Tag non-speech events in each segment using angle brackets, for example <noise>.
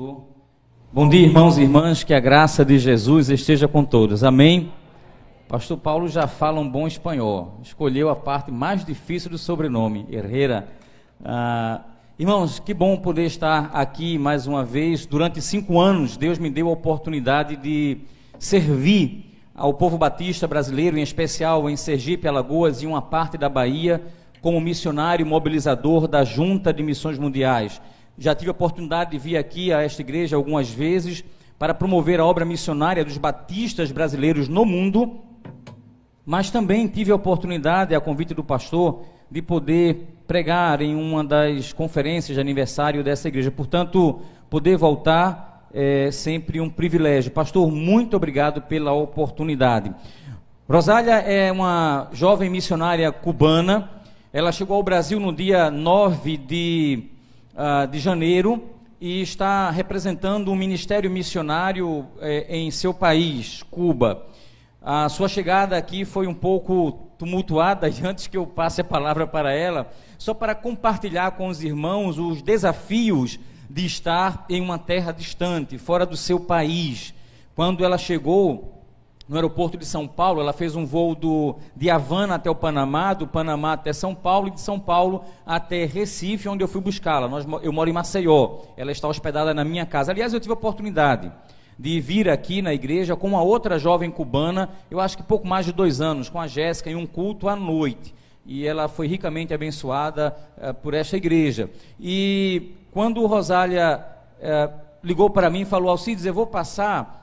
pastor. Bom dia, irmãos e irmãs, que a graça de Jesus esteja com todos. Amém. Pastor Paulo já fala um bom espanhol. Escolheu a parte mais difícil do sobrenome, Herrera. Ah, irmãos, que bom poder estar aqui mais uma vez. Durante cinco anos, Deus me deu a oportunidade de servir ao povo batista brasileiro, em especial em Sergipe, Alagoas e uma parte da Bahia, como missionário mobilizador da Junta de Missões Mundiais. Já tive a oportunidade de vir aqui a esta igreja algumas vezes para promover a obra missionária dos batistas brasileiros no mundo, mas também tive a oportunidade, a convite do pastor, de poder pregar em uma das conferências de aniversário dessa igreja. Portanto, poder voltar é sempre um privilégio. Pastor, muito obrigado pela oportunidade. Rosália é uma jovem missionária cubana. Ela chegou ao Brasil no dia 9 de uh, de janeiro e está representando um ministério missionário eh, em seu país, Cuba. A sua chegada aqui foi um pouco tumultuada, <laughs> e antes que eu passe a palavra para ela, só para compartilhar com os irmãos os desafios de estar em uma terra distante, fora do seu país. Quando ela chegou, no aeroporto de São Paulo, ela fez um voo do, de Havana até o Panamá, do Panamá até São Paulo e de São Paulo até Recife, onde eu fui buscá-la. Eu moro em Maceió, ela está hospedada na minha casa. Aliás, eu tive a oportunidade de vir aqui na igreja com uma outra jovem cubana, eu acho que pouco mais de dois anos, com a Jéssica, em um culto à noite. E ela foi ricamente abençoada uh, por esta igreja. E quando Rosália uh, ligou para mim e falou, Alcides, eu vou passar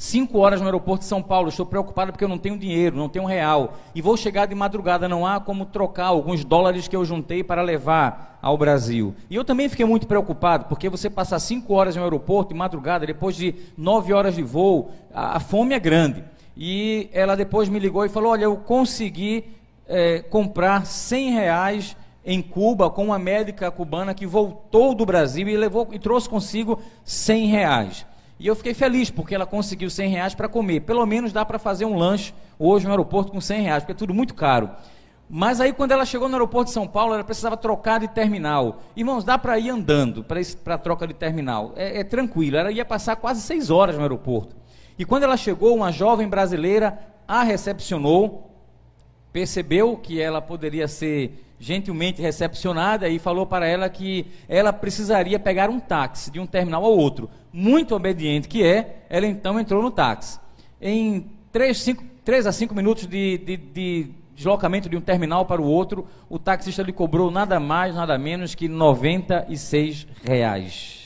Cinco horas no aeroporto de São Paulo, estou preocupado porque eu não tenho dinheiro, não tenho real. E vou chegar de madrugada, não há como trocar alguns dólares que eu juntei para levar ao Brasil. E eu também fiquei muito preocupado, porque você passar cinco horas no aeroporto de madrugada, depois de nove horas de voo, a, a fome é grande. E ela depois me ligou e falou: Olha, eu consegui é, comprar cem reais em Cuba com uma médica cubana que voltou do Brasil e levou e trouxe consigo cem reais. E eu fiquei feliz porque ela conseguiu 100 reais para comer. Pelo menos dá para fazer um lanche hoje no aeroporto com 100 reais, porque é tudo muito caro. Mas aí, quando ela chegou no aeroporto de São Paulo, ela precisava trocar de terminal. Irmãos, dá para ir andando para a troca de terminal. É, é, tranquilo. Ela ia passar quase seis horas no aeroporto. E quando ela chegou, uma jovem brasileira a recepcionou, percebeu que ela poderia ser gentilmente recepcionada e falou para ela que ela precisaria pegar um táxi de um terminal ao outro. Muito obediente que é, ela então entrou no táxi. Em 3, a 5 minutos de, de, de, deslocamento de um terminal para o outro, o taxista lhe cobrou nada mais, nada menos que 96 reais.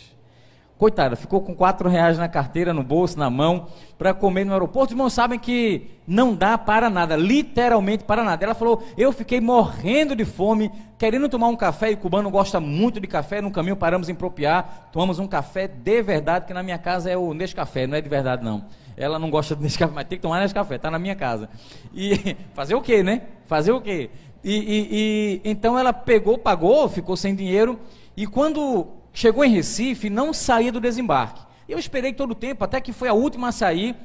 Coitada, ficou com quatro reais na carteira, no bolso, na mão, para comer no aeroporto. Os irmãos sabem que não dá para nada, literalmente para nada. Ela falou: Eu fiquei morrendo de fome, querendo tomar um café, e o cubano gosta muito de café. No caminho paramos em Propiar, tomamos um café de verdade, que na minha casa é o Nescafé, não é de verdade não. Ela não gosta de Nescafé, mas tem que tomar Nescafé, está na minha casa. E <laughs> fazer o quê, né? Fazer o quê? E, e, e então ela pegou, pagou, ficou sem dinheiro, e quando chegou em Recife, não saía do desembarque. Eu esperei todo o tempo, até que foi a última a sair.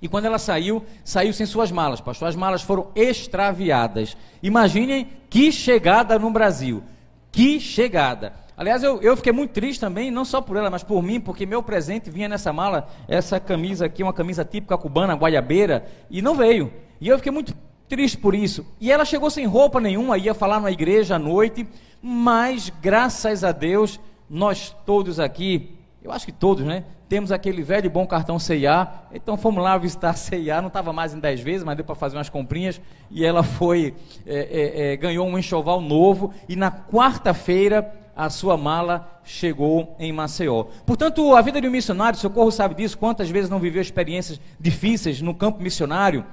E quando ela saiu, saiu sem suas malas, pastor. As malas foram extraviadas. Imaginem que chegada no Brasil. Que chegada. Aliás, eu, eu fiquei muito triste também, não só por ela, mas por mim, porque meu presente vinha nessa mala, essa camisa aqui, uma camisa típica cubana, guaiabeira, e não veio. E eu fiquei muito triste por isso. E ela chegou sem roupa nenhuma, ia falar na igreja à noite, mas graças a Deus, nós todos aqui, eu acho que todos, né? Temos aquele velho e bom cartão CIA. Então fomos lá visitar a CIA, não estava mais em 10 vezes, mas deu para fazer umas comprinhas. E ela foi, é, é, é, ganhou um enxoval novo. E na quarta-feira a sua mala chegou em Maceió. Portanto, a vida de um missionário, Socorro sabe disso, quantas vezes não viveu experiências difíceis no campo missionário.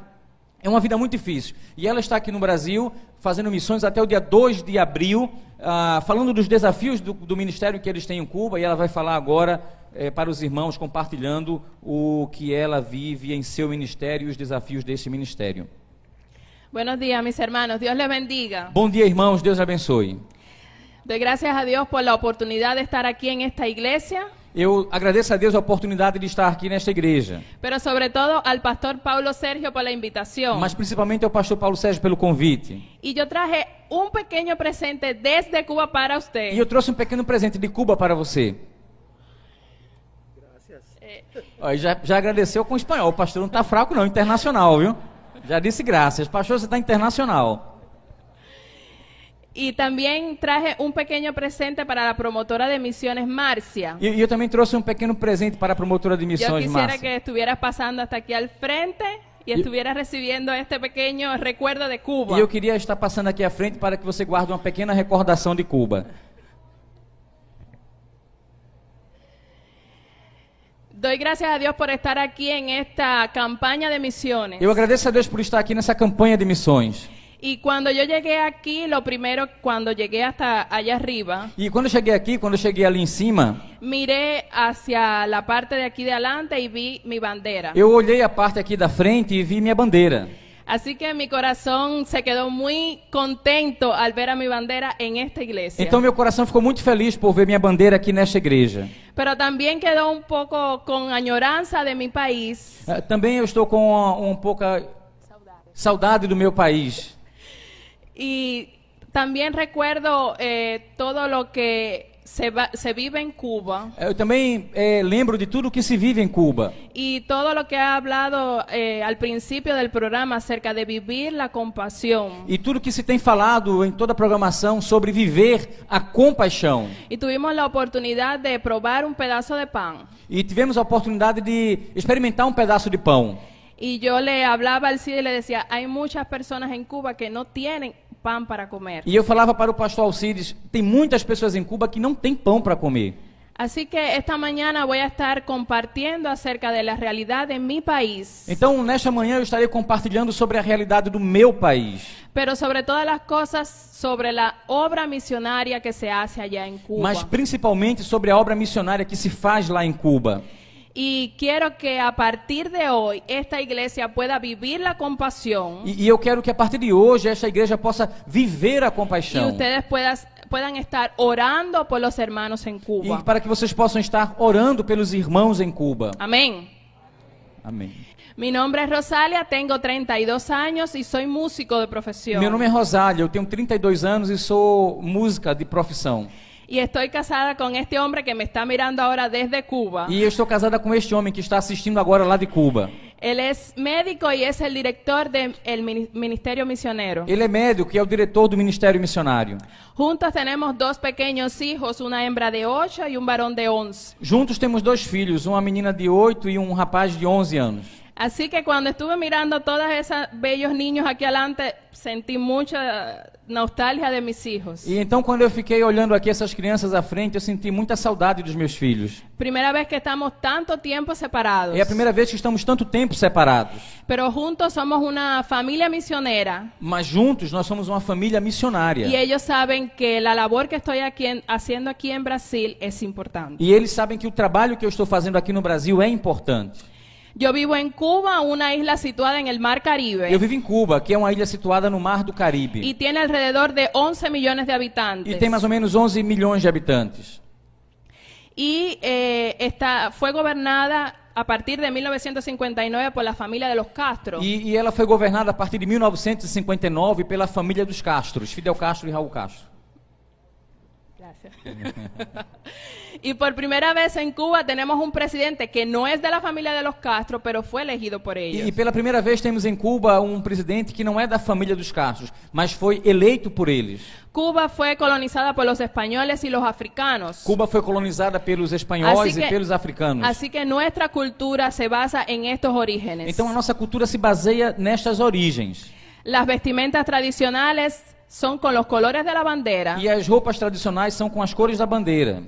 É uma vida muito difícil. E ela está aqui no Brasil, fazendo missões até o dia 2 de abril, ah, falando dos desafios do, do, ministério que eles têm em Cuba, e ela vai falar agora eh, para os irmãos, compartilhando o que ela vive em seu ministério e os desafios desse ministério. Buenos días, mis hermanos. Dios les bendiga. Bom dia, irmãos. Deus abençoe. Doy gracias a Dios por la oportunidad de estar aquí en esta iglesia. Eu agradeço a Deus a oportunidade de estar aqui nesta igreja. Pero sobre todo al pastor Paulo Sergio por la invitación. Mas principalmente ao pastor Paulo Sérgio pelo convite. Y yo traje un pequeño presente desde Cuba para usted. E eu trouxe um pequeno presente de Cuba para você. Ó, e já, já agradeceu com o espanhol. O pastor não está fraco, não, internacional, viu? Já disse graças. Pastor, você está internacional. Y también traje un pequeño presente para la promotora de misiones Marcia. E, e eu também trouxe um pequeno presente para a promotora de Yo missões, quisiera Márcia. que estuvieras pasando hasta aquí al frente y estuvieras recibiendo este pequeño recuerdo de Cuba. E eu queria estar passando aqui à frente para que você guarde uma pequena recordação de Cuba. Doy gracias a Dios por estar aquí en esta campaña de misiones. Eu agradeço a Deus por estar aqui nessa campanha de missões. Y cuando yo llegué aquí, lo primero, cuando llegué hasta allá arriba, E quando eu cheguei aqui, quando eu cheguei ali em cima, miré hacia la parte de aquí de adelante y vi mi bandera. eu olhei a parte aqui da frente e vi minha bandeira. Así que mi corazón se quedó muy contento al ver a mi bandera en esta iglesia. Então meu coração ficou muito feliz por ver minha bandeira aqui nesta igreja. Pero también quedó un poco con añoranza de mi país. Eh, Também eu estou com uma- um pouca saudade do meu país. Y también recuerdo eh, todo lo que se, va- se vive en Cuba Eu também eh, lembro de tudo que se vive em Cuba. y todo lo que ha hablado eh, al principio del programa acerca de vivir la compasión. E tudo que se tem falado em toda a programação sobre viver a compaixão. Y tuvimos la oportunidad de probar un pedazo de pan. E tivemos a oportunidade de experimentar um pedaço de pão. Y yo le hablaba al CID y le decía, hay muchas personas en Cuba que no tienen pan para comer. E eu falava para o pastor Alcides, tem muitas pessoas em Cuba que não têm pão para comer. Así que esta mañana voy a estar compartiendo acerca de la realidad de mi país, Então, nesta manhã eu estarei compartilhando sobre a realidade do meu país, pero sobre todas las cosas sobre la obra misionaria que se hace allá en Cuba. mas principalmente sobre a obra missionária que se faz lá em Cuba. Y quiero que a partir de hoy esta iglesia pueda vivir la compasión E, e eu quero que a partir de hoje esta igreja possa viver a y compaixão. ustedes puedas- puedan estar orando por los hermanos en E Cuba. para que vocês possam estar orando pelos irmãos em Cuba. Amén. Amém. Mi nombre es Rosalia, tengo 32 años y soy músico de profesión. Meu nome é Rosália, eu tenho 32 anos e sou música de profissão. Y estoy casada con este hombre que me está mirando ahora desde Cuba. E eu estou casada com este homem que está assistindo agora lá de Cuba. Él es médico y es el director del Ministerio Misionero. Ele é médico e é o diretor do Ministério Missionário. Juntos tenemos dos pequeños hijos, una hembra de 8 y un varón de 11. Juntos temos dois filhos, uma menina de 8 e um rapaz de 11 anos. Así que cuando estuve mirando todos esos bellos niños aquí adelante, sentí mucha nostalgia de mis hijos. E então, quando eu fiquei olhando aqui essas crianças à frente, eu senti muita saudade dos meus filhos. Primera vez que estamos tanto tiempo separados. É a primeira vez que estamos tanto tempo separados. Pero juntos somos una familia misionera. Mas juntos nós somos uma família missionária. Y ellos saben que la labor que estoy aquí en- haciendo aquí en Brasil es importante. E eles sabem que o trabalho que eu estou fazendo aqui no Brasil é importante. Yo vivo en Cuba, una isla situada en el Mar Caribe. Eu vivo em Cuba, que é uma ilha situada no Mar do Caribe. y tiene alrededor de 11 millones de E habitantes. tem mais ou menos 11 milhões de habitantes. Y eh, está, fue gobernada a partir de 1959 por la familia de los Castro. E, e ela foi governada a partir de 1959 pela família dos Castros, Fidel Castro e Raul Castro. Gracias. <laughs> y por primera vez en Cuba tenemos un presidente que no es de la familia de los Castro, pero fue elegido por E, ellos. e pela primeira vez temos em Cuba um presidente que não é da família dos Castros, mas foi eleito por eles. Cuba fue colonizada por los españoles y los africanos. Cuba foi colonizada pelos espanhóis e pelos africanos. Así que nuestra cultura se basa en estos orígenes. Então a nossa cultura se baseia nestas origens. Las vestimentas tradicionales son con los colores de la bandera. E as roupas tradicionais são com as cores da bandeira.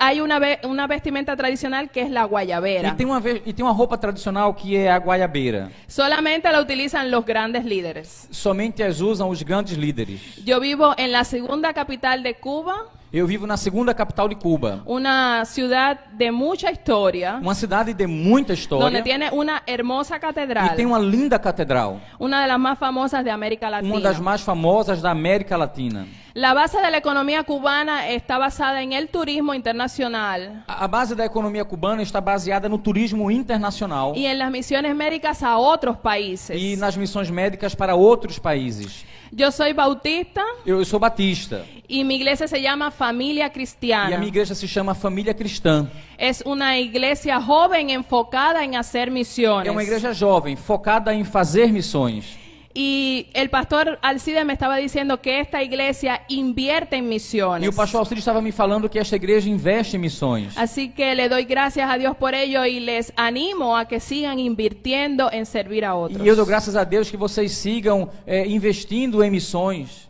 Hay una, ve- una vestimenta tradicional que la E guayabera. tem, uma, e tem uma roupa tradicional que é a guaiabeira. Solamente la utilizan los grandes líderes. Somente as usam os grandes líderes. Yo vivo en la segunda capital de Cuba, Eu vivo na segunda capital de Cuba, una ciudad de mucha historia, uma cidade de muita história. Tiene una hermosa e catedral, tem uma linda catedral, una de las más famosas de América uma das Latina. mais famosas da América Latina. La base de la economía cubana está basada en el turismo internacional. A base da economia cubana está baseada no turismo internacional. Y en las misiones médicas a otros países. e nas missões médicas para outros países. Yo soy bautista. Eu, eu sou batista Y mi iglesia se llama Familia E a Cristiana. minha igreja se chama Família Cristã. Es una iglesia joven enfocada en hacer misiones. É uma igreja jovem, focada em fazer missões. Y el pastor Alcide me estaba diciendo que esta iglesia invierte en misiones. E o pastor Alcide estava me falando que esta igreja investe em missões. Así que le doy gracias a Dios por ello y les animo a que sigan invirtiendo en servir a otros. E eu dou graças a Deus que vocês sigam é, investindo em missões.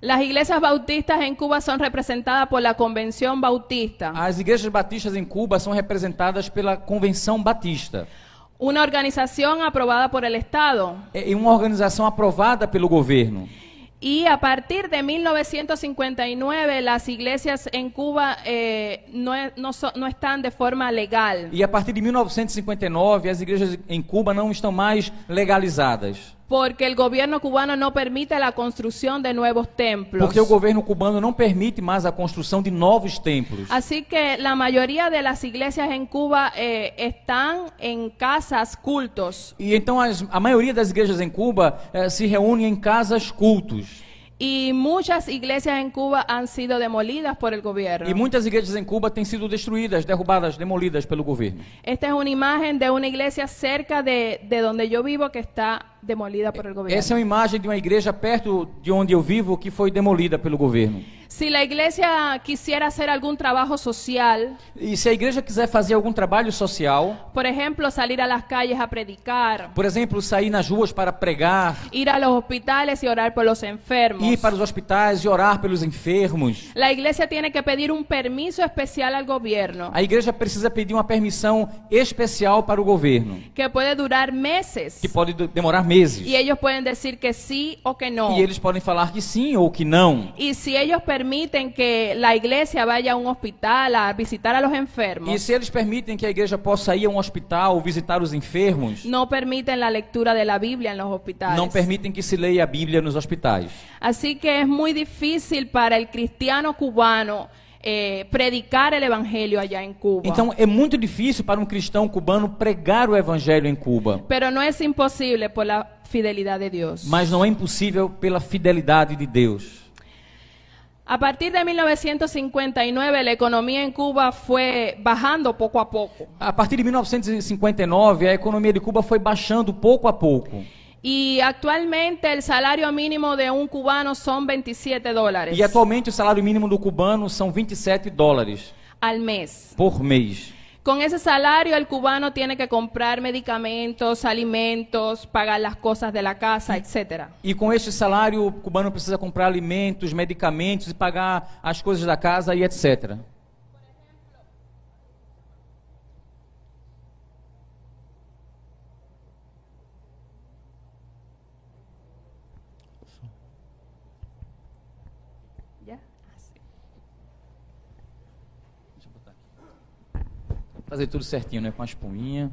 Las iglesias bautistas en Cuba son representadas por la Convención Bautista, As igrejas batistas em Cuba são representadas pela Convenção Batista. una organización aprobada por el Estado. É uma organização aprovada pelo governo. Y a partir de 1959 las iglesias en Cuba eh, e- no están de forma legal. E a partir de 1959, as igrejas em Cuba não estão mais legalizadas. Porque el gobierno cubano no permite la construcción de nuevos templos. Porque o governo cubano não permite mais a construção de novos templos. Así que la mayoría de las iglesias en Cuba eh, están en casas cultos. E então as- a maioria das igrejas em Cuba eh, se reúne em casas cultos. Y muchas iglesias en Cuba han sido demolidas por el gobierno. E muitas igrejas em Cuba têm sido destruídas, derrubadas, demolidas pelo governo. Esta es una imagen de una iglesia cerca de, de donde yo vivo que está demolida por el gobierno. Essa é uma imagem de uma igreja perto de onde eu vivo que foi demolida pelo governo. Si la iglesia quisiera hacer algún trabajo social, E se a igreja quiser fazer algum trabalho social, por ejemplo, salir a las calles a predicar, por exemplo, sair nas ruas para pregar, ir a los hospitales y orar por los enfermos, ir para os hospitais e orar pelos enfermos, la iglesia tiene que pedir un permiso especial al gobierno a igreja precisa pedir uma permissão especial para o governo, que puede durar meses. que pode de- demorar meses. Y ellos pueden decir que sí o que no. E eles podem falar que sim ou que não. Y si ellos permiten que la iglesia vaya a un hospital a visitar a los enfermos, E se eles permitem que a igreja possa ir a um hospital visitar os enfermos, no permiten la lectura de la Biblia en los hospitales. não permitem que se leia a Bíblia nos hospitais. Así que es muy difícil para el cristiano cubano eh, predicar el evangelio allá en Cuba. Então é muito difícil para um cristão cubano pregar o evangelho em Cuba. Pero no es imposible por la fidelidad de Dios. Mas não é impossível pela fidelidade de Deus. A partir de 1959 la economía en Cuba fue bajando poco a poco. A partir de 1959, a economia de Cuba foi baixando pouco a pouco. Y actualmente el salario mínimo de un cubano son 27 dólares E atualmente o salário mínimo do cubano são 27 dólares al mes. por mês. Con ese salario el cubano tiene que comprar medicamentos, alimentos, pagar las cosas de la casa, etcétera. E com este salário, o cubano precisa comprar alimentos, medicamentos e pagar as coisas da casa e etc. Fazer tudo certinho, né? Com a espuminha.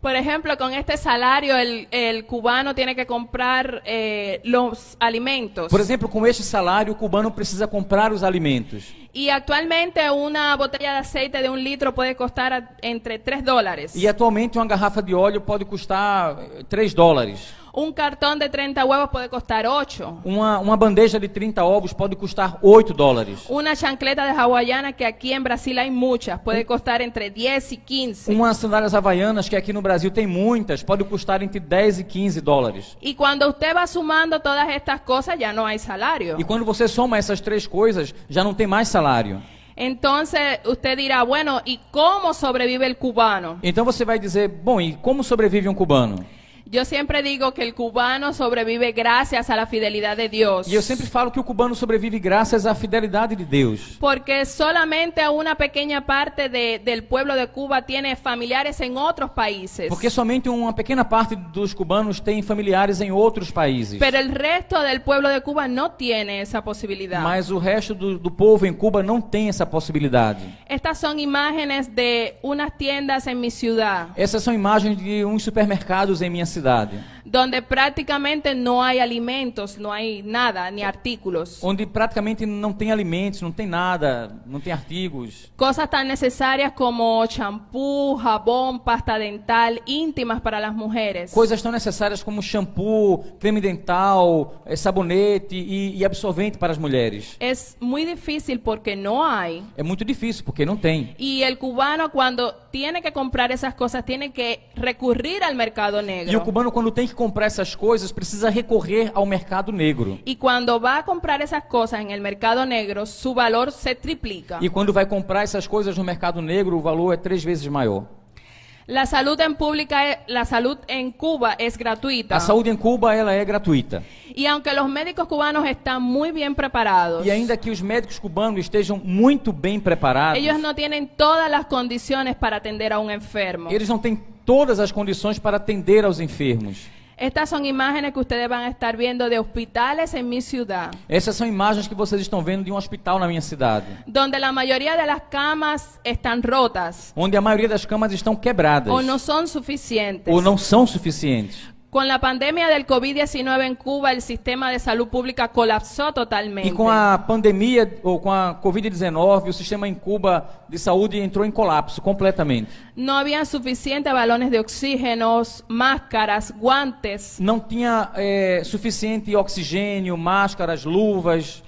Por ejemplo, con este salario el, el cubano tiene que comprar eh, los alimentos. Por exemplo, com este salário, o cubano precisa comprar os alimentos. Y actualmente una botella de aceite de un litro puede costar a- entre 3 dólares. E atualmente uma garrafa de óleo pode custar eh, 3 dólares. Un cartón de 30 huevos puede costar 8. Uma, uma bandeja de 30 ovos pode custar 8 dólares. Una chancleta de hawaiana, que aquí en Brasil hay muchas, puede costar entre 10 y 15. Umas sandálias havaianas, que aqui no Brasil tem muitas, pode custar entre 10 e 15 dólares. Y cuando usted va sumando todas estas cosas, ya no hay salario. E quando você soma essas três coisas, já não tem mais salário. Entonces usted dirá, bueno, ¿y cómo sobrevive el cubano? Então você vai dizer, bom, e como sobrevive um cubano? Yo siempre digo que el cubano sobrevive gracias a la fidelidad de Dios. E eu sempre falo que o cubano sobrevive graças à fidelidade de Deus. Porque solamente una pequeña parte de- del pueblo de Cuba tiene familiares en otros países. Porque somente uma pequena parte dos cubanos tem familiares em outros países. Pero el resto del pueblo de Cuba no tiene esa posibilidad. Mas o resto do, do povo em Cuba não tem essa possibilidade. Estas son imágenes de unas tiendas en mi ciudad. Essas são imagens de uns supermercados em minha cidade, cidade donde prácticamente no hay alimentos, no hay nada, ni artículos. onde praticamente não tem alimentos, não tem nada, não tem artigos. Cosas tan necesarias como champú, jabón, pasta dental, íntimas para las mujeres. Coisas tão necessárias como shampoo, creme dental, eh, sabonete e, e absorvente para as mulheres. Es muy difícil porque no hay. É muito difícil porque não tem. Y el cubano cuando tiene que comprar esas cosas tiene que recurrir al mercado E o negro. cubano, quando tem que comprar essas coisas, precisa recorrer ao mercado negro. Y cuando va a comprar esas cosas en el mercado negro, su valor se triplica. E quando vai comprar essas coisas no mercado negro, o valor é três vezes maior. La salud en pública, e- la salud en Cuba es gratuita. A saúde em Cuba ela é gratuita. Y aunque los médicos cubanos están muy bien preparados, E ainda que os médicos cubanos estejam muito bem preparados, ellos no tienen todas las condiciones para atender a un enfermo. eles não têm todas as condições para atender aos enfermos. Estas son imágenes que ustedes van a estar viendo de hospitales en mi ciudad, Essas são imagens que vocês estão vendo de um hospital na minha cidade, donde la mayoría de las camas están rotas onde a maioria das camas estão quebradas o no son suficientes. ou não são suficientes. Con la pandemia del COVID-19 en Cuba, el sistema de salud pública colapsó totalmente. E com a pandemia ou com a Covid-19, o sistema em Cuba de saúde entrou em colapso completamente. No había suficientes balones de oxígenos, máscaras, guantes. Não tinha eh, suficiente oxigênio, máscaras, luvas.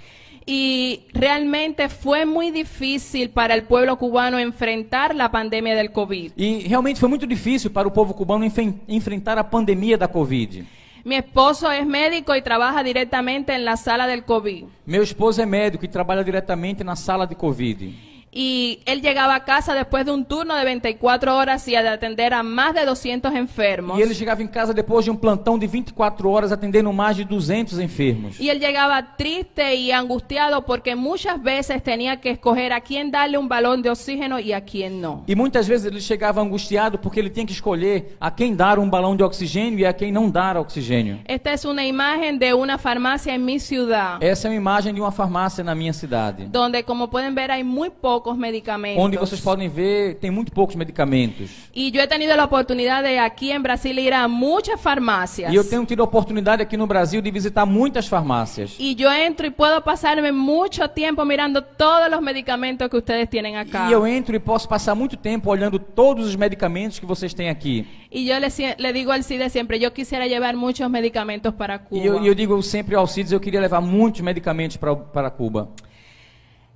Y realmente fue muy difícil para el pueblo cubano enfrentar la pandemia del COVID. E realmente foi muito difícil para o povo cubano enfen- enfrentar a pandemia da Covid. Mi esposo es médico y trabaja directamente en la sala del COVID. Meu esposo é médico e trabalha diretamente na sala de Covid. Y él llegaba a casa después de un turno de 24 horas y de atender a más de 200 enfermos. E ele chegava em casa depois de um plantão de 24 horas atendendo mais de 200 enfermos. Y él llegaba triste y angustiado porque muchas veces tenía que escoger a quién darle un balón de oxígeno y a quién no. E muitas vezes ele chegava angustiado porque ele tinha que escolher a quem dar um balão de oxigênio e a quem não dar oxigênio. Esta es una imagen de una farmacia en mi ciudad, Essa é uma imagem de uma farmácia na minha cidade. donde como pueden ver hay muy pocos medicamentos. Onde vocês podem ver, tem muito poucos medicamentos. Y yo he tenido la oportunidad de aquí en Brasil ir a muchas farmacias. E eu tenho tido a oportunidade aqui no Brasil de visitar muitas farmácias. Y yo entro y puedo pasarme mucho tiempo mirando todos los medicamentos que ustedes tienen acá. E eu entro e posso passar muito tempo olhando todos os medicamentos que vocês têm aqui. Y yo le, le digo al CIDE siempre, yo quisiera llevar muchos medicamentos para Cuba. E eu, e eu digo sempre ao CIDES, eu queria levar muitos medicamentos para, para Cuba.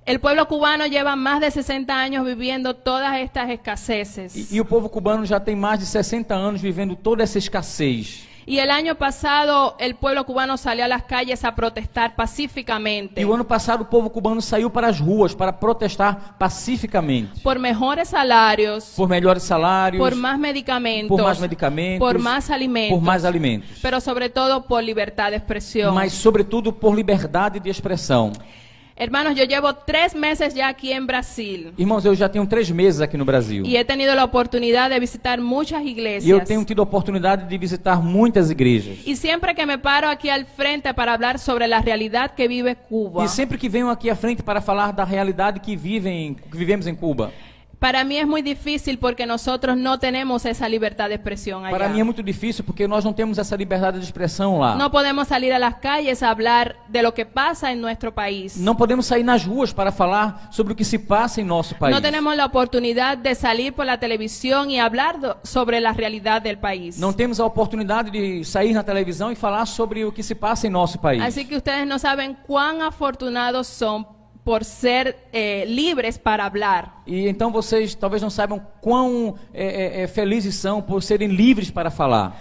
El pueblo cubano lleva más de 60 años viviendo todas estas escaseces. E, e o povo cubano já tem mais de 60 anos vivendo toda essa escassez. Y el año pasado el pueblo cubano salió a las calles a protestar pacíficamente E o ano passado o povo cubano saiu para as ruas para protestar pacificamente. por mejores salarios, Por melhores salários, por más medicamentos, por mais medicamentos, por más alimentos, por mais alimentos. pero sobre todo por libertad de expresión. Mas, sobretudo, por liberdade de expressão. Hermanos, yo llevo tres meses ya aquí en Brasil Irmãos, eu já tenho três meses aqui no Brasil. y he tenido la oportunidad de visitar muchas iglesias. E eu tenho tido a oportunidade de visitar muitas igrejas. Y siempre que me paro aquí al frente para hablar sobre la realidad que vive Cuba, E sempre que venho aqui à frente para falar da realidade que, vivem, que vivemos em Cuba, para mí es muy difícil porque nosotros no tenemos esa libertad de expresión allá. para mim é muito difícil porque nós não temos essa liberdade de expressão lá. No podemos salir a las calles a hablar de lo que pasa en nuestro país. Não podemos sair nas ruas para falar sobre o que se passa em nosso país. No tenemos la oportunidad de salir por la televisión y hablar do- sobre la realidad del país. Não temos a oportunidade de sair na televisão e falar sobre o que se passa em nosso país. Así que ustedes no saben cuán afortunados son por ser eh, libres para hablar. E então vocês talvez não saibam quão é, é, é, felizes são por serem livres para falar.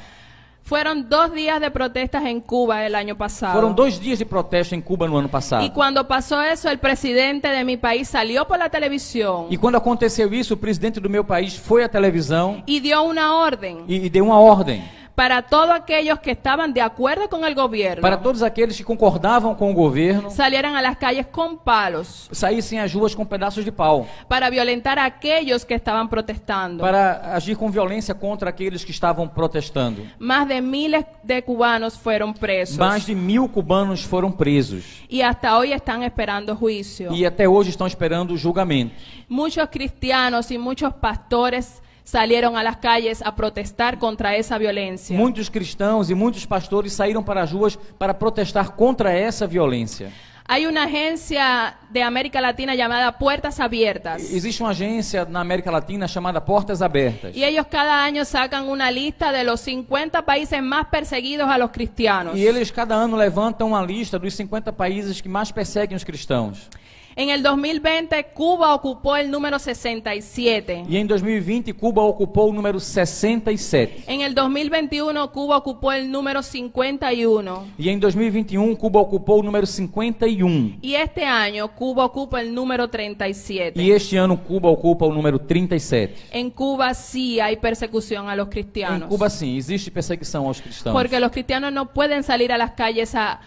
Fueron dos días de protestas en Cuba el año pasado. Foram dois dias de protesto em Cuba no ano passado. Y cuando pasó eso, el presidente de mi país salió por la televisión E quando aconteceu isso, o presidente do meu país foi à televisão y dio una orden e, e deu uma ordem para todos aquellos que estaban de acuerdo con el gobierno, para todos aqueles que concordavam com o governo salieran a las calles con palos saíssem às ruas com pedaços de pau para violentar a aquellos que estaban protestando. para agir com violência contra aqueles que estavam protestando. Más de miles de cubanos fueron presos Mais de mil cubanos foram presos y hasta hoy están esperando juicio. e até hoje estão esperando o julgamento. Muchos cristianos y muchos pastores salieron a las calles a protestar contra esa violencia. Muitos cristãos e muitos pastores saíram para as ruas para protestar contra essa violência. Hay una agencia de América Latina llamada Puertas Abiertas. Existe uma agência na América Latina chamada Portas Abertas. Y ellos cada año sacan una lista de los 50 países más perseguidos a los cristianos. E eles cada ano levantam uma lista dos 50 países que mais perseguem os cristãos. En el 2020, Cuba ocupó el número 67. E em 2020, Cuba ocupou o número 67. En el 2021, Cuba ocupó el número 51. E em 2021, Cuba ocupou o número 51. Y este año, Cuba ocupa el número 37. E este ano, Cuba ocupa o número 37. En Cuba sí hay persecución a los Em cristianos. Cuba, sim, existe perseguição aos cristãos. Porque los cristianos no pueden salir a las calles a,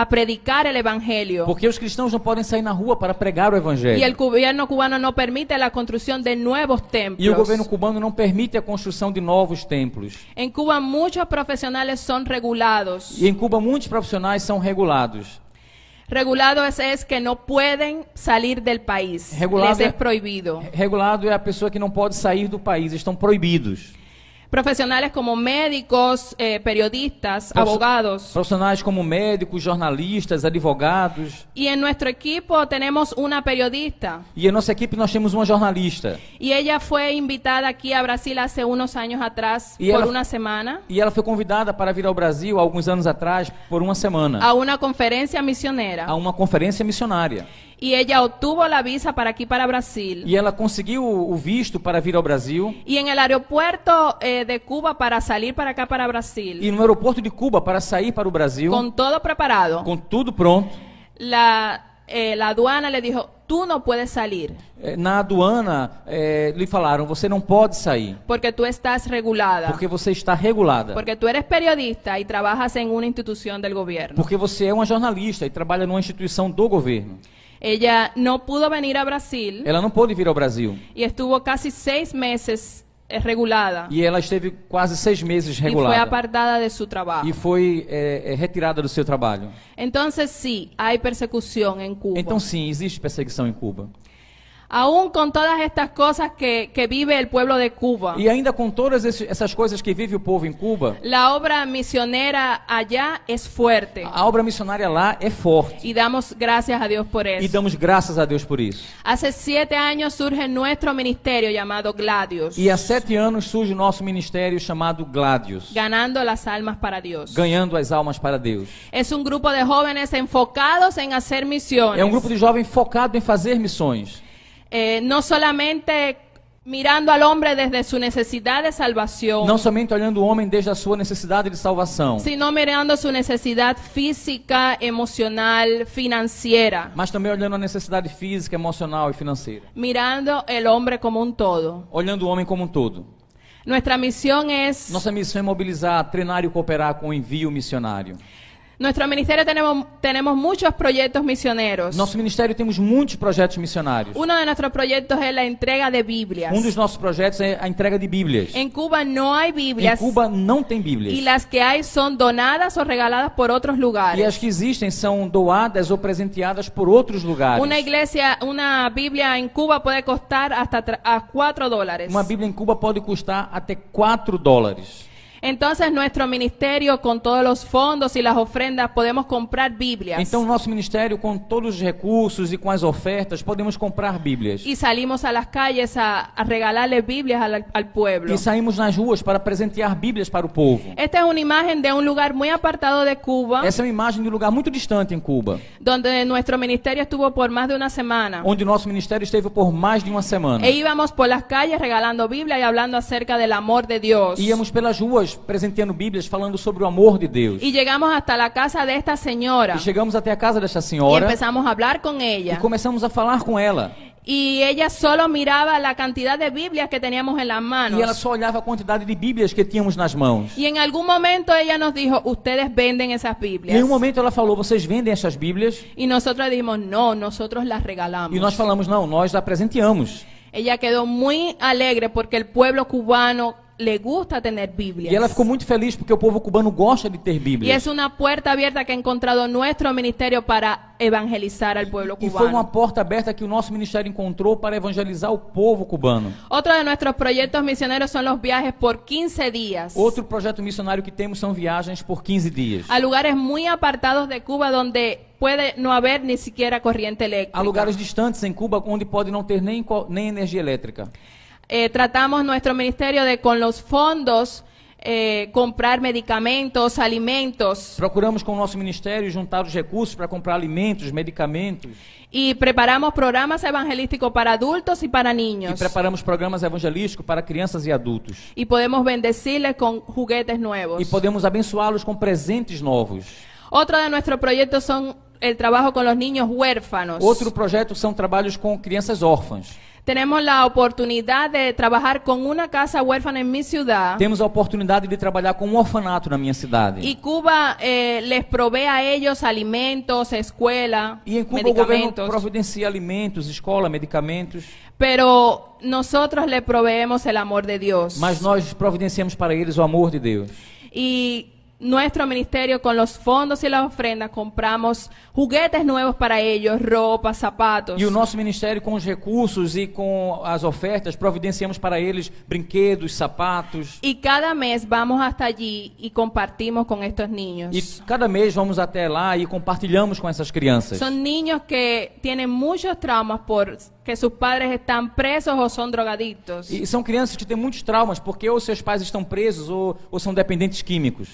a predicar el evangelio. Porque os cristãos não podem sair na rua para pregar o Y evangelho. el gobierno cubano no permite la construcción de nuevos templos. E o governo cubano não permite a construção de novos templos. En Cuba muchos profesionales son regulados. E em Cuba, muitos profissionais são regulados. Regulados es que no pueden salir del país. Regulado Les es é- prohibido. Regulado é a pessoa que não pode sair do país, estão proibidos. Profesionales como médicos, eh, periodistas, Profe- abogados. Profissionais como médicos, jornalistas, advogados. Y en nuestro equipo tenemos una periodista. E em nossa equipe nós temos uma jornalista. Y ella fue invitada aquí a Brasil hace unos años atrás Y por ela- una semana E ela foi convidada para vir ao Brasil há alguns anos atrás, por uma semana, a una conferencia misionera. a uma conferência missionária. Y ella obtuvo la visa para aquí, para Brasil. E ela conseguiu o visto para vir ao Brasil. Y en el aeropuerto eh, de Cuba para salir para acá, para Brasil, E no aeroporto de Cuba, para sair para o Brasil, con todo preparado, com tudo pronto, la, eh, la aduana le dijo, tú no puedes salir eh, na aduana eh, lhe falaram: você não pode sair, porque tú estás regulada, porque você está regulada. porque tú eres periodista y trabajas en una institución del gobierno. Porque você é uma jornalista e trabalha numa instituição do governo. Ella no pudo venir a Brasil Ela não pôde vir ao Brasil. y estuvo casi seis meses eh, regulada E ela esteve quase seis meses y fue regulada. apartada de su trabajo. E foi eh, eh, retirada do seu trabalho. Entonces sí, hay persecución en Cuba. Então, sim, existe perseguição em Cuba. Aún con todas estas cosas que, que vive el pueblo de Cuba, E ainda com todas essas coisas que vive o povo em Cuba, la obra misionera allá es fuerte a obra missionária lá é forte. y damos gracias a Dios por E eso. damos graças a Deus por isso. Hace siete años surge nuestro ministerio llamado Gladios, E há sete anos surge nosso ministério chamado Gladius ganando las almas para Dios. ganhando as almas para Deus. Es un grupo de jóvenes enfocados en hacer misiones. É um grupo de jovens focado em fazer missões. Eh, no solamente mirando al hombre desde su necesidad de salvación, Não somente olhando o homem desde a sua necessidade de salvação, sino mirando su necesidad física, emocional, financiera, mas também olhando a necessidade física, emocional e financeira. mirando el hombre como un todo. Olhando o homem como um todo. Nuestra misión es, Nossa missão é mobilizar, treinar e cooperar com o envio missionário. Nuestro ministerio tenemos, tenemos muchos proyectos misioneros. Nosso ministério temos muitos projetos missionários. Uno de nuestros proyectos es la entrega de Biblias. Um dos nossos projetos é a entrega de Bíblias. En Cuba no hay Em Biblias Cuba não tem y Bíblias. las que hay son donadas o regaladas por otros E lugares. as que existem são doadas ou presenteadas por outros lugares. Una iglesia, una Biblia en Cuba puede costar hasta tra- a 4 dólares. Uma Bíblia em Cuba pode custar até 4 dólares. Entonces nuestro ministerio con todos los fondos y las ofrendas podemos comprar Biblias. Então, nosso ministério, com todos os recursos e com as ofertas, podemos comprar Bíblias. y salimos a las calles a, a regalarle Biblias al, al pueblo. E saímos nas ruas para presentear Bíblias para o povo. Esta es una imagen de un lugar muy apartado de Cuba, Essa é uma imagem de um lugar muito distante em Cuba, donde nuestro ministerio estuvo por más de una semana. onde nosso ministério esteve por mais de uma semana. E íbamos por las calles regalando Biblia y hablando acerca del amor de Dios. Íamos pelas ruas presenteando Bíblias, falando sobre o amor de Deus. Y llegamos hasta la casa de esta señora E chegamos até a casa desta senhora empezamos a hablar con e ella. começamos a falar com ela. Y ella solo miraba la cantidad de Biblias que teníamos en las manos. E ela só olhava a quantidade de Bíblias que tínhamos nas mãos. Y en algún momento ella nos dijo, ustedes venden esas E Biblias. em um momento ela falou: Vocês vendem essas Bíblias? Y nosotros dijimos, no, nosotros las regalamos. E nós falamos: Não, nós a presenteamos. Ella quedó muy alegre porque el pueblo cubano le gusta tener Biblias. E ela ficou muito feliz porque o povo cubano gosta de ter Y Bíblia. es una puerta abierta que ha encontrado nuestro ministerio para evangelizar al pueblo E foi uma cubano. porta aberta que o nosso ministério encontrou para evangelizar o povo cubano. Otro de nuestros proyectos misioneros son los viajes por 15 días Outro projeto missionário que temos são viagens por 15 dias. a lugares muy apartados de Cuba donde puede no haber ni siquiera corriente eléctrica. Há lugares distantes em Cuba onde pode não ter nem, nem energia elétrica. Eh, tratamos nuestro ministerio de con los fondos eh, comprar medicamentos, alimentos Procuramos com o nosso ministério juntar os recursos para comprar alimentos, medicamentos y preparamos programas evangelísticos para adultos y para e niños. preparamos programas evangelísticos para crianças e adultos. Y podemos bendecirles con juguetes nuevos. E podemos abençoá-los com presentes novos. Otro de nuestros proyectos son el trabajo con los niños huérfanos. Outro projeto são trabalhos com crianças órfãs. Tenemos la oportunidad de trabajar con una casa huérfana en mi ciudad. Temos a oportunidade de trabalhar com um orfanato na minha cidade. Y Cuba eh, les provee a ellos alimentos, escuela, E em Cuba o governo medicamentos. providencia alimentos, escola, medicamentos, Pero nosotros le proveemos el amor de Dios. mas nós providenciamos para eles o amor de Deus. Y nuestro ministerio con los fondos y las ofrendas compramos juguetes nuevos para ellos, ropa, zapatos. E o nosso ministério, com os recursos e com as ofertas, providenciamos para eles brinquedos, sapatos. Y cada mes vamos hasta allí y compartimos con estos niños. E cada mês vamos até lá e compartilhamos com essas crianças. Son niños que tienen muchos traumas por que sus padres están presos o son drogadictos. E são crianças que têm muitos traumas, porque ou seus pais estão presos ou, ou são dependentes químicos.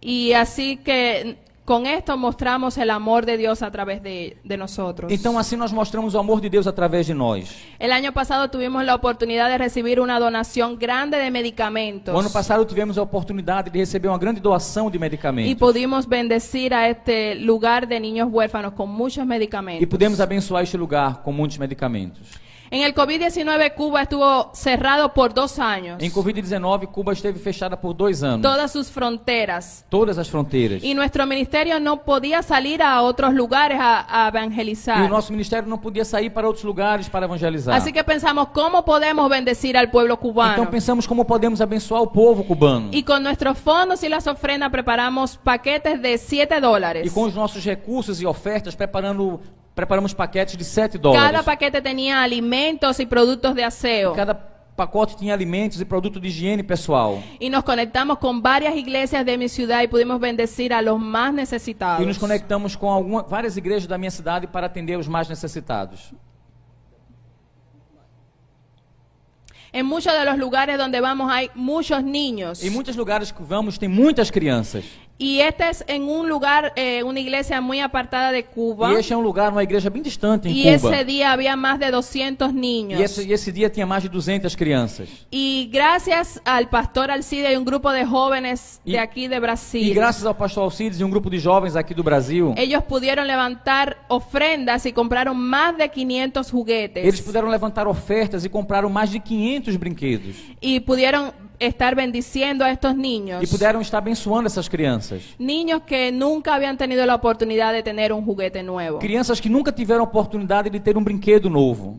Y así que con esto mostramos el amor de Dios a través de, de nosotros. Então, assim, nós mostramos o amor de Deus através de nós. El año pasado tuvimos la oportunidad de recibir una donación grande de medicamentos. O ano passado tivemos a oportunidade de receber uma grande doação de y medicamentos. pudimos bendecir a este lugar de niños huérfanos con muchos E medicamentos. pudemos abençoar este lugar com muitos medicamentos. En el COVID-19 Cuba estuvo cerrado por dos años. Em Covid-19, Cuba esteve fechada por dois anos. Todas sus fronteras. Todas as fronteiras. Y nuestro ministerio no podía salir a otros lugares a, a E evangelizar. o nosso ministério não podia sair para outros lugares para evangelizar. Así que pensamos cómo podemos bendecir al pueblo Então cubano. pensamos como podemos abençoar o povo cubano. Y con nuestros fondos y las ofrendas preparamos paquetes de 7 E dólares. com os nossos recursos e ofertas, preparando, preparamos paquetes de 7 Cada dólares. paquete tenía alimentos y productos de aseo. Cada pacote tinha alimentos e produto de higiene pessoal. Y nos conectamos con varias iglesias de mi ciudad y pudimos bendecir a los más necesitados. E nos conectamos com alguma, várias igrejas da minha cidade para atender os mais necessitados. En muchos de los lugares donde vamos hay muchos niños. Em muitos lugares que vamos, tem muitas crianças. Y este es en un lugar, eh, una iglesia muy apartada de Cuba. E este é um lugar, uma igreja bem distante em Y Cuba. ese día había más de 200 niños. E esse, e esse dia tinha mais de 200 crianças. Y gracias al pastor Alcide y un grupo de jóvenes Y- de aquí de E Brasil, graças ao pastor Alcides e um grupo de jovens aqui do Brasil, ellos pudieron levantar ofrendas y compraron más de 500 juguetes. eles puderam levantar ofertas e compraram mais de 500 brinquedos. y pudieron estar bendiciendo a estos niños. E puderam estar abençoando essas crianças. Niños que nunca habían tenido la oportunidad de tener un juguete nuevo. Crianças que nunca tiveram a oportunidade de ter um brinquedo novo.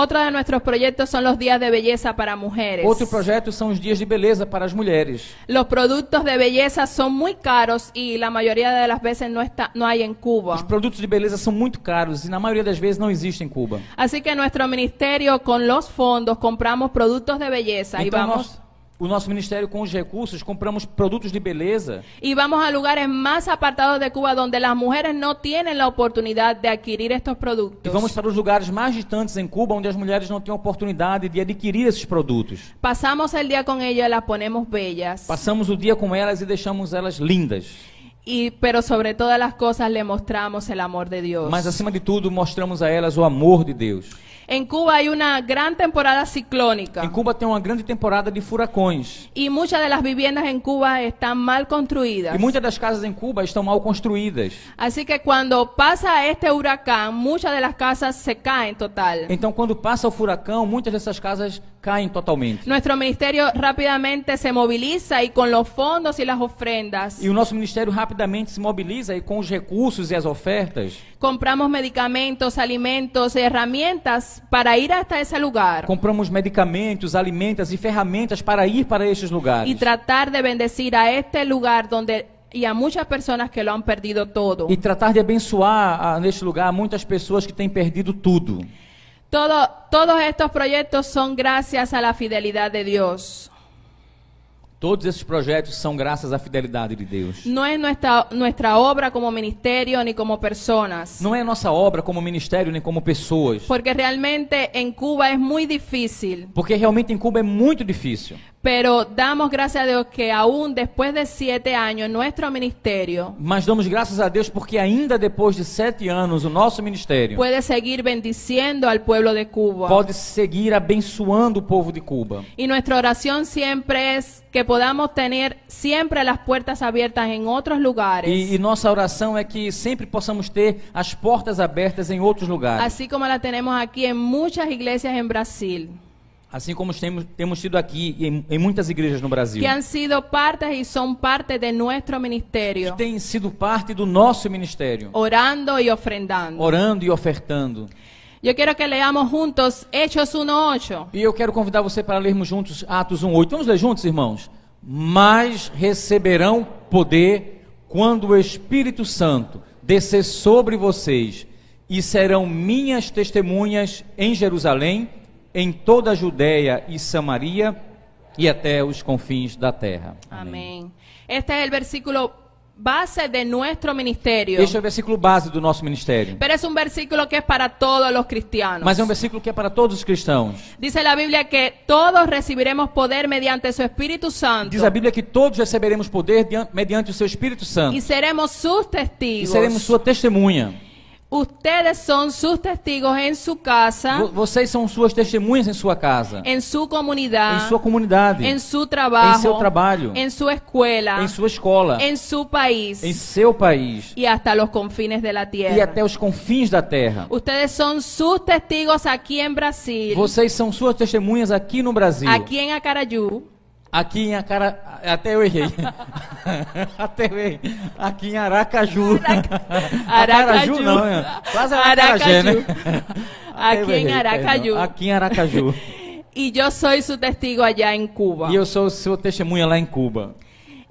Otro de nuestros proyectos son los días de belleza para mujeres. Outro projeto são os dias de beleza para as mulheres. Los productos de belleza son muy caros y la mayoría de las veces no, está, no hay en Os Cuba. produtos de beleza são muito caros e na maioria das vezes não existem em Cuba. Así que nuestro ministerio con los fondos compramos productos de belleza y Então vamos, nós, o nosso ministério com os recursos compramos produtos de beleza y vamos a lugares más apartados de Cuba donde las mujeres no tienen la oportunidad de adquirir estos e productos. vamos para os lugares mais distantes em Cuba onde as mulheres não têm a oportunidade de adquirir esses produtos. Pasamos el día con ellas, las ponemos bellas. Passamos o dia com elas e deixamos elas lindas. Y, pero sobre todas las cosas le mostramos el amor de Dios. Mas acima de tudo, mostramos a elas o amor de Deus. En Cuba hay una gran temporada ciclónica Em Cuba tem uma grande temporada de furacões. y muchas de las viviendas en Cuba están mal construidas. E muitas das casas em Cuba estão mal construídas. Así que cuando pasa este huracán, muchas de las casas se caen total. Então, quando passa o furacão, muitas dessas casas caem totalmente. Nuestro ministerio rápidamente se moviliza y con los fondos y las ofrendas E o nosso ministério rapidamente se mobiliza e com os recursos e as ofertas Compramos medicamentos, alimentos, herramientas para ir hasta ese lugar Compramos medicamentos, alimentos e ferramentas para ir para estes lugares. y tratar de bendecir a este lugar donde y a muchas personas que lo han perdido todo. E tratar de abençoar ah, neste lugar muitas pessoas que têm perdido tudo. Todo- todos estos proyectos son gracias a la fidelidad de Dios. Todos esses projetos são graças à fidelidade de Deus. No es nuestra, nuestra obra como ministerio ni como personas. Não é nossa obra como ministério nem como pessoas. Porque realmente en Cuba es muy difícil. Porque realmente em Cuba é muito difícil. Pero damos gracias a Dios que aún después de siete años en nuestro ministerio Mas damos graças a Deus porque ainda depois de sete anos o nosso ministério puede seguir bendiciendo al pueblo de Cuba. pode seguir abençoando o povo de Cuba. Y nuestra oración siempre es que podamos tener siempre las puertas abiertas en otros lugares. E, e nossa oração é que sempre possamos ter as portas abertas em outros lugares. Así como la tenemos aquí en muchas iglesias en Brasil, Assim como temos, temos tido aqui em, em muitas igrejas no Brasil. que han sido partes y son parte de nuestro ministerio, Que tem sido parte do nosso ministério. orando y ofrendando. Orando e ofertando. Yo quiero que leamos juntos Hechos 1.8. E eu quero convidar você para lermos juntos Atos 1:8. Vamos ler juntos, irmãos? Mas receberão poder quando o Espírito Santo descer sobre vocês, e serão minhas testemunhas em Jerusalém, em toda a Judéia e Samaria e até os confins da terra. Amén. Este es el versículo base de nuestro ministerio. Este é o versículo base do nosso ministério. Pero es un versículo que es para todos los cristianos. Mas é um versículo que é para todos os cristãos. Dice la Biblia que todos recibiremos poder mediante su Espíritu Santo Diz a Bíblia que todos receberemos poder dian- mediante o seu Espírito Santo. y seremos sus E testigos. seremos sua testemunha. Ustedes son sus testigos en su casa, Vo- Vocês são suas testemunhas em sua casa, en su em comunidad, sua comunidade, en su trabajo, em seu trabalho, en su escuela, em sua escola, en su país em seu país y hasta los confines de la e até os confins da terra. Ustedes testigos Brasil, Vocês são suas testemunhas aqui no Brasil, aquí en Acarayú, aqui em Acara... até eu errei, <laughs> até eu errei, aqui em Aracaju, Aracaju. não, é. quase Aracajé, né? <laughs> Eu Aquí en errei, Aracaju. perdão. aqui em Aracaju. y yo soy su testigo allá en Cuba. E eu sou sua testemunha lá em Cuba.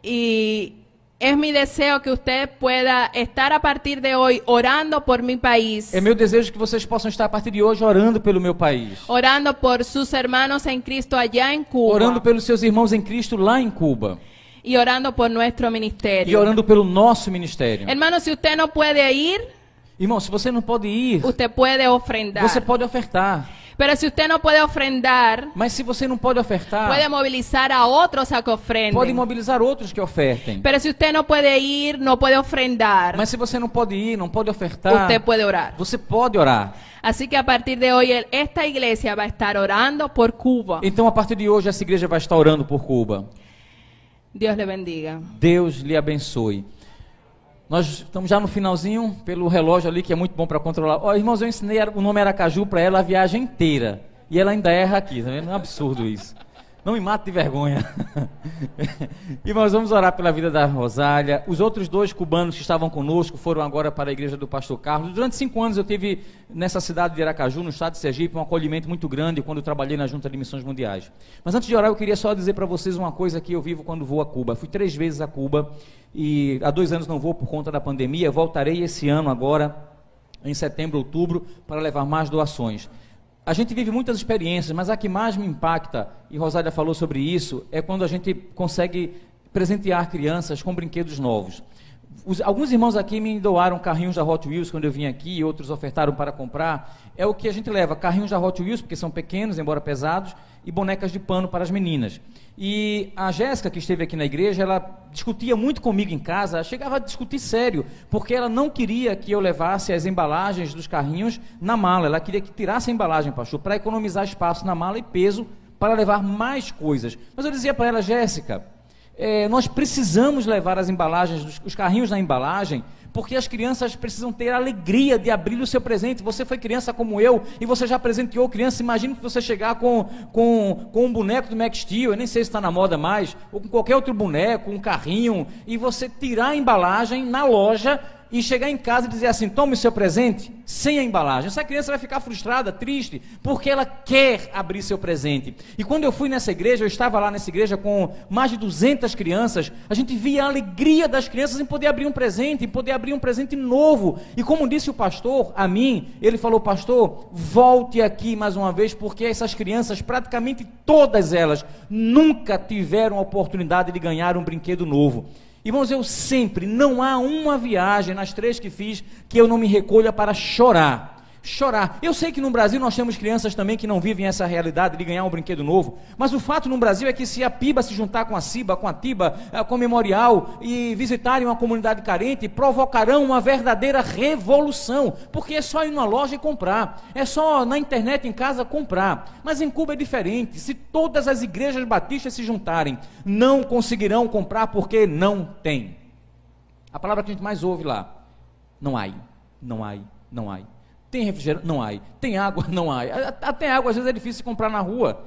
Y es mi deseo que usted pueda estar a partir de hoy orando por mi país, É meu desejo que vocês possam estar a partir de hoje orando pelo meu país. orando por sus hermanos en Cristo allá en Cuba Orando pelos seus irmãos em Cristo lá em Cuba. y orando por nuestro E orando pelo nosso ministério. Hermano, si usted no puede ir, Irmão, se você não pode ir, usted puede ofrendar. você pode ofertar. Pero si usted no puede ofrendar, Mas se você não pode ofertar, puede movilizar a otros a que ofrenden. pode mobilizar outros que ofertem. Pero si usted no puede ir, no puede ofrendar, Mas se você não pode ir, não pode ofertar, usted puede orar. você pode orar. Así que a partir de hoy el- esta iglesia va a estar orando por Cuba. Então, a partir de hoje, essa igreja vai estar orando por Cuba. Dios le bendiga. Deus lhe abençoe. Nós estamos já no finalzinho, pelo relógio ali, que é muito bom para controlar. Ó, irmãos, eu ensinei o nome Aracaju para ela a viagem inteira. E ela ainda erra aqui, tá vendo? É um absurdo isso. Não me mate de vergonha. <laughs> Irmãos, vamos orar pela vida da Rosália. Os outros dois cubanos que estavam conosco foram agora para a igreja do pastor Carlos. Durante cinco anos eu tive nessa cidade de Aracaju, no estado de Sergipe, um acolhimento muito grande quando eu trabalhei na Junta de Missões Mundiais. Mas antes de orar, eu queria só dizer para vocês uma coisa que eu vivo quando vou a Cuba. Fui três vezes a Cuba e há dois anos não vou por conta da pandemia. Voltarei esse ano agora, em setembro, outubro, para levar mais doações. A gente vive muitas experiências, mas a que mais me impacta, e Rosália falou sobre isso, é quando a gente consegue presentear crianças com brinquedos novos. Os- alguns irmãos aqui me doaram carrinhos da Hot Wheels quando eu vim aqui, outros ofertaram para comprar. É o que a gente leva, carrinhos da Hot Wheels, porque são pequenos, embora pesados, e bonecas de pano para as meninas. E a Jéssica, que esteve aqui na igreja, ela discutia muito comigo em casa, chegava a discutir sério, porque ela não queria que eu levasse as embalagens dos carrinhos na mala, ela queria que tirasse a embalagem, pastor, para economizar espaço na mala e peso para levar mais coisas. Mas eu dizia para ela, Jéssica, é, nós precisamos levar as embalagens, os carrinhos na embalagem, porque as crianças precisam ter a alegria de abrir o seu presente. Você foi criança como eu e você já presenteou criança. Imagine que você chegar com, com, com um boneco do Max Steel, eu nem sei se está na moda mais, ou com qualquer outro boneco, um carrinho, e você tirar a embalagem na loja e chegar em casa e dizer assim: tome o seu presente sem a embalagem. Essa criança vai ficar frustrada, triste, porque ela quer abrir seu presente. E quando eu fui nessa igreja, eu estava lá nessa igreja com mais de 200 crianças, a gente via a alegria das crianças em poder abrir um presente, em poder abrir um presente novo. E como disse o pastor a mim, ele falou: Pastor, volte aqui mais uma vez, porque essas crianças, praticamente todas elas, nunca tiveram a oportunidade de ganhar um brinquedo novo. Irmãos, eu sempre, não há uma viagem nas três que fiz que eu não me recolha para chorar chorar. Eu sei que no Brasil nós temos crianças também que não vivem essa realidade de ganhar um brinquedo novo, mas o fato no Brasil é que se a PIBA se juntar com a CIBA, com a TIBA, eh, com o Memorial e visitarem uma comunidade carente, provocarão uma verdadeira revolução, porque é só ir numa loja e comprar, é só na internet em casa comprar. Mas em Cuba é diferente. Se todas as igrejas batistas se juntarem, não conseguirão comprar porque não tem. A palavra que a gente mais ouve lá, não há, não há, não há. Tem refrigerante? Não há. Tem água? <laughs> Não há. Até água às vezes é difícil comprar na rua.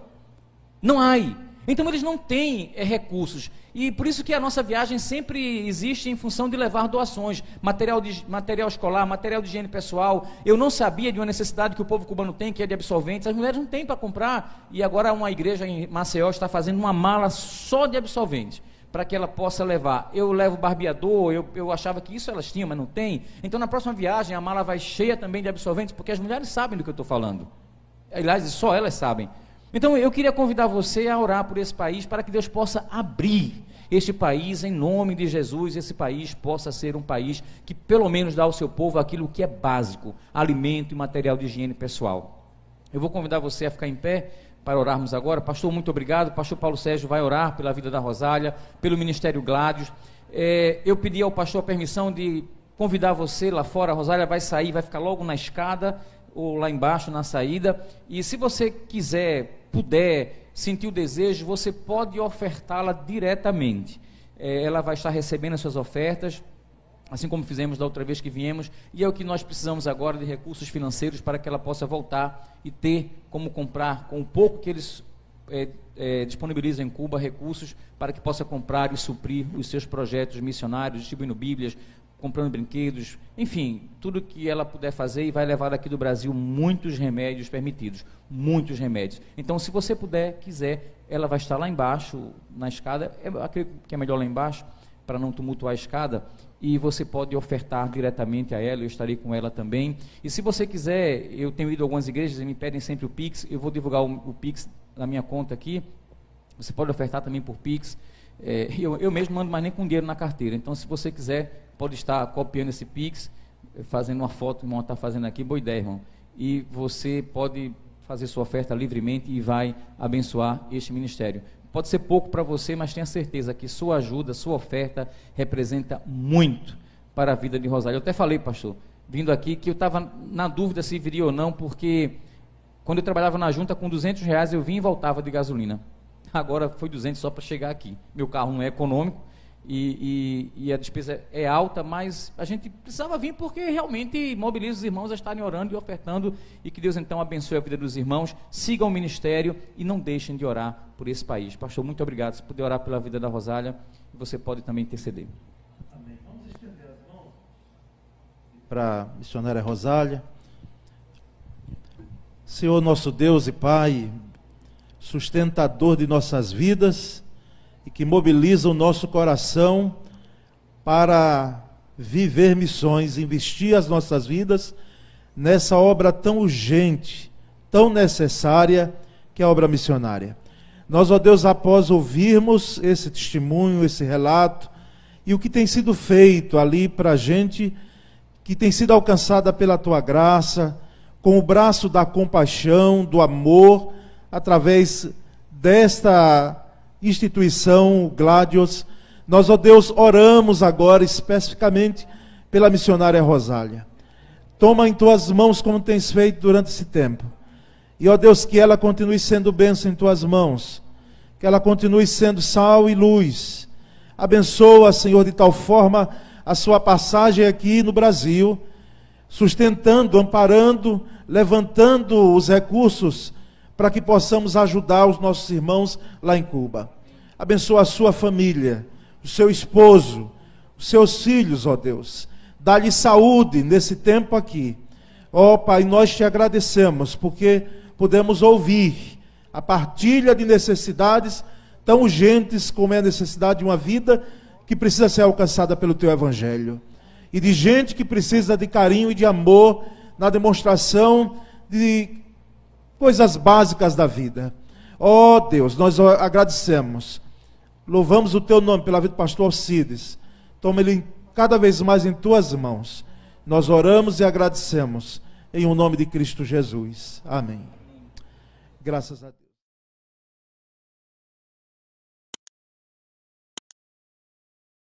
Não há. Então eles não têm é, recursos. E por isso que a nossa viagem sempre existe em função de levar doações, material, de, material escolar, material de higiene pessoal. Eu não sabia de uma necessidade que o povo cubano tem, que é de absorventes. As mulheres não têm para comprar. E agora uma igreja em Maceió está fazendo uma mala só de absorventes para que ela possa levar. Eu levo barbeador, eu, eu achava que isso elas tinham, mas não tem. Então na próxima viagem a mala vai cheia também de absorventes, porque as mulheres sabem do que eu estou falando. Aliás, só elas sabem. Então eu queria convidar você a orar por esse país para que Deus possa abrir este país em nome de Jesus, esse país possa ser um país que pelo menos dá ao seu povo aquilo que é básico, alimento e material de higiene pessoal. Eu vou convidar você a ficar em pé para orarmos agora. Pastor, muito obrigado. Pastor Paulo Sérgio vai orar pela vida da Rosália, pelo Ministério Gládios. É, eu pedi ao pastor a permissão de convidar você lá fora. A Rosália vai sair, vai ficar logo na escada ou lá embaixo na saída. E se você quiser, puder, sentir o desejo, você pode ofertá-la diretamente. É, ela vai estar recebendo as suas ofertas assim como fizemos da outra vez que viemos, e é o que nós precisamos agora de recursos financeiros para que ela possa voltar e ter como comprar, com o pouco que eles é, é, disponibilizam em Cuba, recursos para que possa comprar e suprir os seus projetos missionários, distribuindo Bíblias, comprando brinquedos, enfim, tudo que ela puder fazer e vai levar daqui do Brasil muitos remédios permitidos, muitos remédios. Então, se você puder, quiser, ela vai estar lá embaixo, na escada, eu acredito que é melhor lá embaixo, para não tumultuar a escada, e você pode ofertar diretamente a ela, eu estarei com ela também. E se você quiser, eu tenho ido a algumas igrejas e me pedem sempre o Pix, eu vou divulgar o, o Pix na minha conta aqui. Você pode ofertar também por Pix. É, <laughs> eu, eu mesmo mando mais nem com dinheiro na carteira. Então, se você quiser, pode estar copiando esse Pix, fazendo uma foto, o irmão está fazendo aqui, boa ideia, irmão. E você pode fazer sua oferta livremente e vai abençoar este ministério. Pode ser pouco para você, mas tenha certeza que sua ajuda, sua oferta representa muito para a vida de Rosário. Eu até falei, pastor, vindo aqui, que eu estava na dúvida se viria ou não, porque quando eu trabalhava na junta com 200 reais eu vinha e voltava de gasolina. Agora foi 200 só para chegar aqui. Meu carro não é econômico, e, e, e, a despesa é alta, mas a gente precisava vir porque realmente mobiliza os irmãos a estarem orando e ofertando e que Deus então abençoe a vida dos irmãos, sigam o ministério e não deixem de orar por esse país. Pastor, muito obrigado. Se puder orar pela vida da Rosália, você pode também interceder. Amém. Vamos estender as mãos para a missionária Rosália. Senhor nosso Deus e Pai, sustentador de nossas vidas, e que mobiliza o nosso coração para viver missões, investir as nossas vidas nessa obra tão urgente, tão necessária, que é a obra missionária. Nós, ó Deus, após ouvirmos esse testemunho, esse relato, e o que tem sido feito ali para a gente, que tem sido alcançada pela tua graça, com o braço da compaixão, do amor, através desta instituição Gladios, nós, ó Deus, oramos agora especificamente pela missionária Rosália. Toma em tuas mãos como tens feito durante esse tempo. E, ó Deus, que ela continue sendo bênção em tuas mãos. Que ela continue sendo sal e luz. Abençoa, Senhor, de tal forma a sua passagem aqui no Brasil, sustentando, amparando, levantando os recursos para que possamos ajudar os nossos irmãos lá em Cuba. Abençoa a sua família, o seu esposo, os seus filhos, ó Deus. dá-lhe saúde nesse tempo aqui. Ó Pai, nós te agradecemos porque podemos ouvir a partilha de necessidades tão urgentes como é a necessidade de uma vida que precisa ser alcançada pelo teu evangelho. E de gente que precisa de carinho e de amor na demonstração de coisas básicas da vida. Ó oh, Deus, nós agradecemos. Louvamos o teu nome pela vida do pastor Alcides. Toma ele cada vez mais em tuas mãos. Nós oramos e agradecemos em o nome de Cristo Jesus. Amém. Graças a Deus.